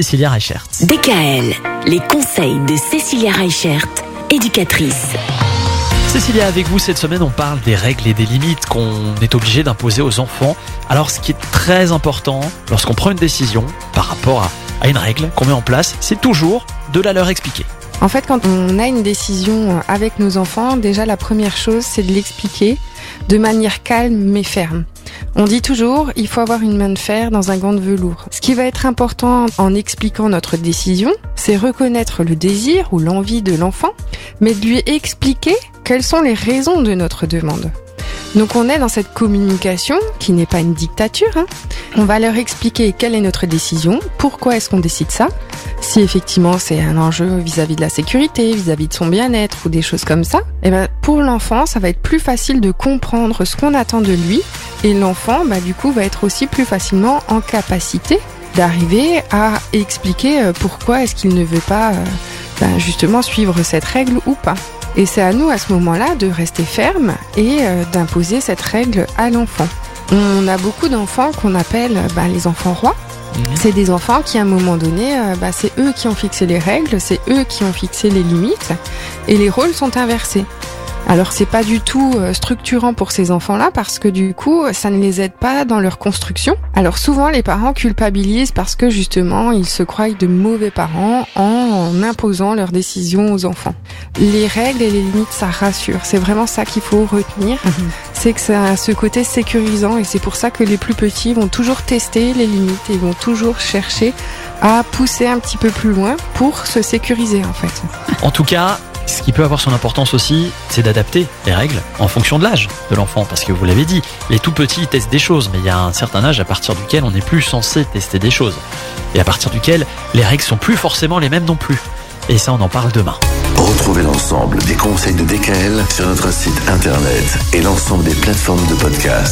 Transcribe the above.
Cécilia Reichert. DKL, les conseils de Cécilia Reichert, éducatrice. Cécilia, avec vous cette semaine, on parle des règles et des limites qu'on est obligé d'imposer aux enfants. Alors, ce qui est très important lorsqu'on prend une décision par rapport à, à une règle qu'on met en place, c'est toujours de la leur expliquer. En fait, quand on a une décision avec nos enfants, déjà la première chose, c'est de l'expliquer de manière calme mais ferme. On dit toujours, il faut avoir une main de fer dans un gant de velours. Ce qui va être important en expliquant notre décision, c'est reconnaître le désir ou l'envie de l'enfant, mais de lui expliquer quelles sont les raisons de notre demande. Donc on est dans cette communication qui n'est pas une dictature. Hein. On va leur expliquer quelle est notre décision, pourquoi est-ce qu'on décide ça, si effectivement c'est un enjeu vis-à-vis de la sécurité, vis-à-vis de son bien-être ou des choses comme ça. Et ben pour l'enfant, ça va être plus facile de comprendre ce qu'on attend de lui et l'enfant, bah, du coup, va être aussi plus facilement en capacité d'arriver à expliquer euh, pourquoi est-ce qu'il ne veut pas euh, bah, justement suivre cette règle ou pas. Et c'est à nous à ce moment-là de rester ferme et euh, d'imposer cette règle à l'enfant. On a beaucoup d'enfants qu'on appelle bah, les enfants rois. C'est des enfants qui, à un moment donné, bah, c'est eux qui ont fixé les règles, c'est eux qui ont fixé les limites, et les rôles sont inversés. Alors c'est pas du tout euh, structurant pour ces enfants-là parce que du coup ça ne les aide pas dans leur construction. Alors souvent les parents culpabilisent parce que justement ils se croient de mauvais parents en imposant leurs décisions aux enfants. Les règles et les limites ça rassure, c'est vraiment ça qu'il faut retenir. Mhm. C'est que ça a ce côté sécurisant et c'est pour ça que les plus petits vont toujours tester les limites et vont toujours chercher à pousser un petit peu plus loin pour se sécuriser en fait. En tout cas, ce qui peut avoir son importance aussi, c'est d'adapter les règles en fonction de l'âge de l'enfant. Parce que vous l'avez dit, les tout petits testent des choses, mais il y a un certain âge à partir duquel on n'est plus censé tester des choses. Et à partir duquel les règles sont plus forcément les mêmes non plus. Et ça, on en parle demain. Retrouvez l'ensemble des conseils de DKL sur notre site internet et l'ensemble des plateformes de podcast.